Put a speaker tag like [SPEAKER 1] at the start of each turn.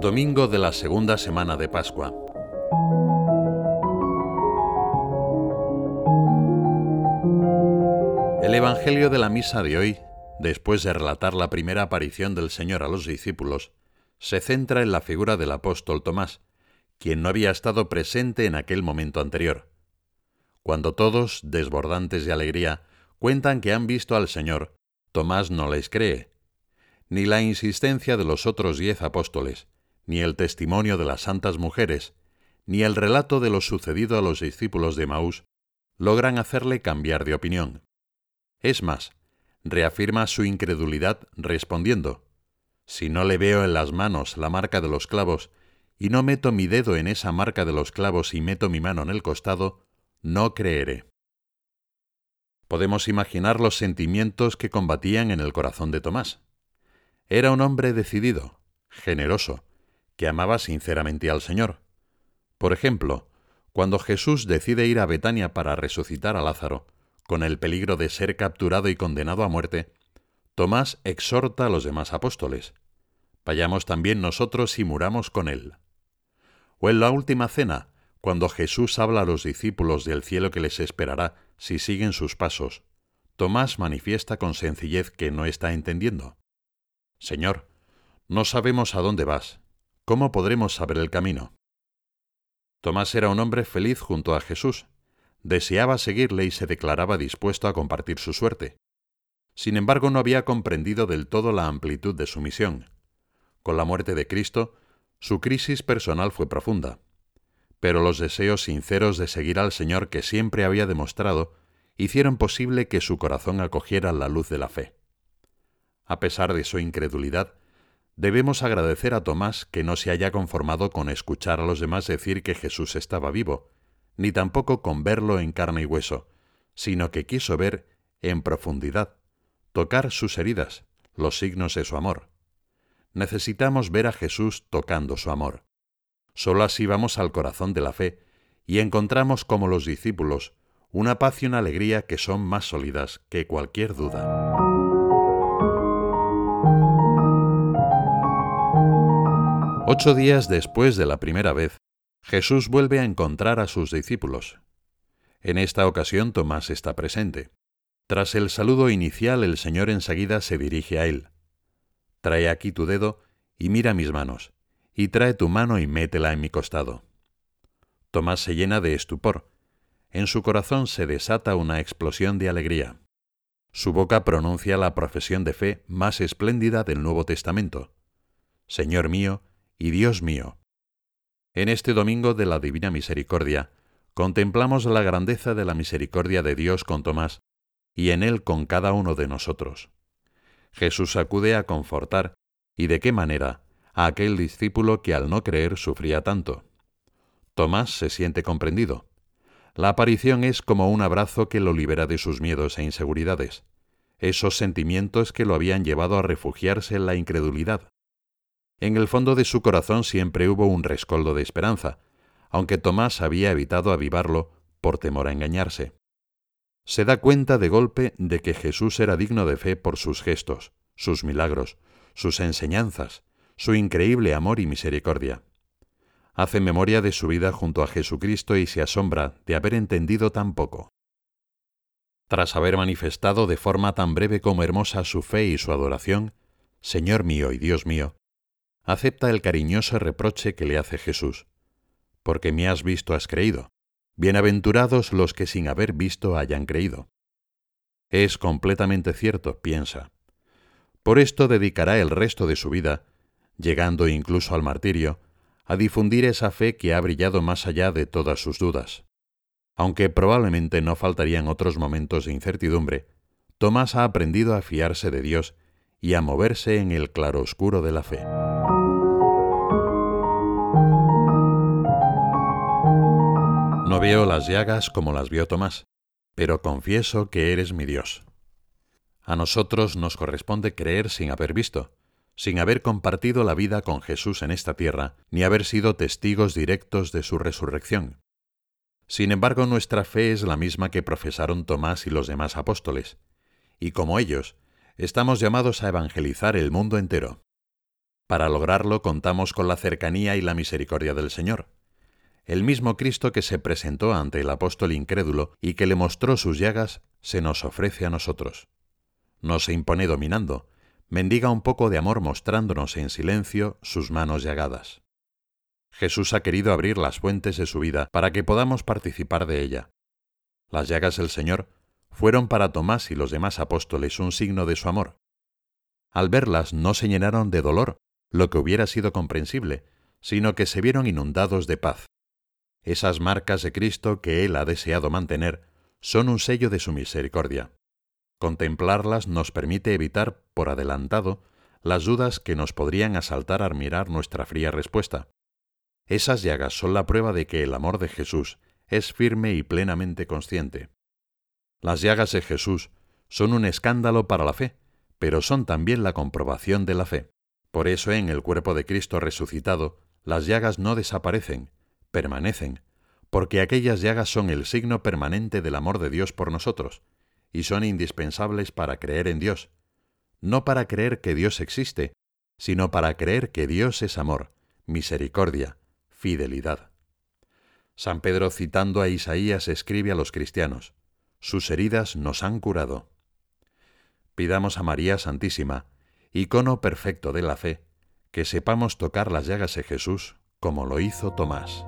[SPEAKER 1] Domingo de la segunda semana de Pascua. El Evangelio de la Misa de hoy, después de relatar la primera aparición del Señor a los discípulos, se centra en la figura del apóstol Tomás, quien no había estado presente en aquel momento anterior. Cuando todos, desbordantes de alegría, cuentan que han visto al Señor, Tomás no les cree. Ni la insistencia de los otros diez apóstoles, ni el testimonio de las santas mujeres, ni el relato de lo sucedido a los discípulos de Maús logran hacerle cambiar de opinión. Es más, reafirma su incredulidad respondiendo, Si no le veo en las manos la marca de los clavos, y no meto mi dedo en esa marca de los clavos y meto mi mano en el costado, no creeré. Podemos imaginar los sentimientos que combatían en el corazón de Tomás. Era un hombre decidido, generoso, que amaba sinceramente al Señor. Por ejemplo, cuando Jesús decide ir a Betania para resucitar a Lázaro, con el peligro de ser capturado y condenado a muerte, Tomás exhorta a los demás apóstoles. Vayamos también nosotros y muramos con él. O en la última cena, cuando Jesús habla a los discípulos del cielo que les esperará si siguen sus pasos, Tomás manifiesta con sencillez que no está entendiendo. Señor, no sabemos a dónde vas. ¿Cómo podremos saber el camino? Tomás era un hombre feliz junto a Jesús. Deseaba seguirle y se declaraba dispuesto a compartir su suerte. Sin embargo, no había comprendido del todo la amplitud de su misión. Con la muerte de Cristo, su crisis personal fue profunda pero los deseos sinceros de seguir al Señor que siempre había demostrado hicieron posible que su corazón acogiera la luz de la fe. A pesar de su incredulidad, debemos agradecer a Tomás que no se haya conformado con escuchar a los demás decir que Jesús estaba vivo, ni tampoco con verlo en carne y hueso, sino que quiso ver en profundidad, tocar sus heridas, los signos de su amor. Necesitamos ver a Jesús tocando su amor. Solo así vamos al corazón de la fe y encontramos como los discípulos una paz y una alegría que son más sólidas que cualquier duda. Ocho días después de la primera vez, Jesús vuelve a encontrar a sus discípulos. En esta ocasión Tomás está presente. Tras el saludo inicial, el Señor enseguida se dirige a él. Trae aquí tu dedo y mira mis manos y trae tu mano y métela en mi costado. Tomás se llena de estupor. En su corazón se desata una explosión de alegría. Su boca pronuncia la profesión de fe más espléndida del Nuevo Testamento. Señor mío y Dios mío. En este domingo de la Divina Misericordia, contemplamos la grandeza de la misericordia de Dios con Tomás y en él con cada uno de nosotros. Jesús acude a confortar, y de qué manera, a aquel discípulo que al no creer sufría tanto. Tomás se siente comprendido. La aparición es como un abrazo que lo libera de sus miedos e inseguridades, esos sentimientos que lo habían llevado a refugiarse en la incredulidad. En el fondo de su corazón siempre hubo un rescoldo de esperanza, aunque Tomás había evitado avivarlo por temor a engañarse. Se da cuenta de golpe de que Jesús era digno de fe por sus gestos, sus milagros, sus enseñanzas, su increíble amor y misericordia. Hace memoria de su vida junto a Jesucristo y se asombra de haber entendido tan poco. Tras haber manifestado de forma tan breve como hermosa su fe y su adoración, Señor mío y Dios mío, acepta el cariñoso reproche que le hace Jesús. Porque me has visto has creído. Bienaventurados los que sin haber visto hayan creído. Es completamente cierto, piensa. Por esto dedicará el resto de su vida llegando incluso al martirio, a difundir esa fe que ha brillado más allá de todas sus dudas. Aunque probablemente no faltarían otros momentos de incertidumbre, Tomás ha aprendido a fiarse de Dios y a moverse en el claroscuro de la fe. Veo las llagas como las vio Tomás, pero confieso que eres mi Dios. A nosotros nos corresponde creer sin haber visto, sin haber compartido la vida con Jesús en esta tierra, ni haber sido testigos directos de su resurrección. Sin embargo, nuestra fe es la misma que profesaron Tomás y los demás apóstoles, y como ellos, estamos llamados a evangelizar el mundo entero. Para lograrlo contamos con la cercanía y la misericordia del Señor. El mismo Cristo que se presentó ante el apóstol incrédulo y que le mostró sus llagas, se nos ofrece a nosotros. No se impone dominando, mendiga un poco de amor mostrándonos en silencio sus manos llagadas. Jesús ha querido abrir las fuentes de su vida para que podamos participar de ella. Las llagas del Señor fueron para Tomás y los demás apóstoles un signo de su amor. Al verlas no se llenaron de dolor, lo que hubiera sido comprensible, sino que se vieron inundados de paz. Esas marcas de Cristo que Él ha deseado mantener son un sello de su misericordia. Contemplarlas nos permite evitar, por adelantado, las dudas que nos podrían asaltar al mirar nuestra fría respuesta. Esas llagas son la prueba de que el amor de Jesús es firme y plenamente consciente. Las llagas de Jesús son un escándalo para la fe, pero son también la comprobación de la fe. Por eso en el cuerpo de Cristo resucitado, las llagas no desaparecen, permanecen, porque aquellas llagas son el signo permanente del amor de Dios por nosotros, y son indispensables para creer en Dios, no para creer que Dios existe, sino para creer que Dios es amor, misericordia, fidelidad. San Pedro citando a Isaías escribe a los cristianos, sus heridas nos han curado. Pidamos a María Santísima, icono perfecto de la fe, que sepamos tocar las llagas de Jesús como lo hizo Tomás.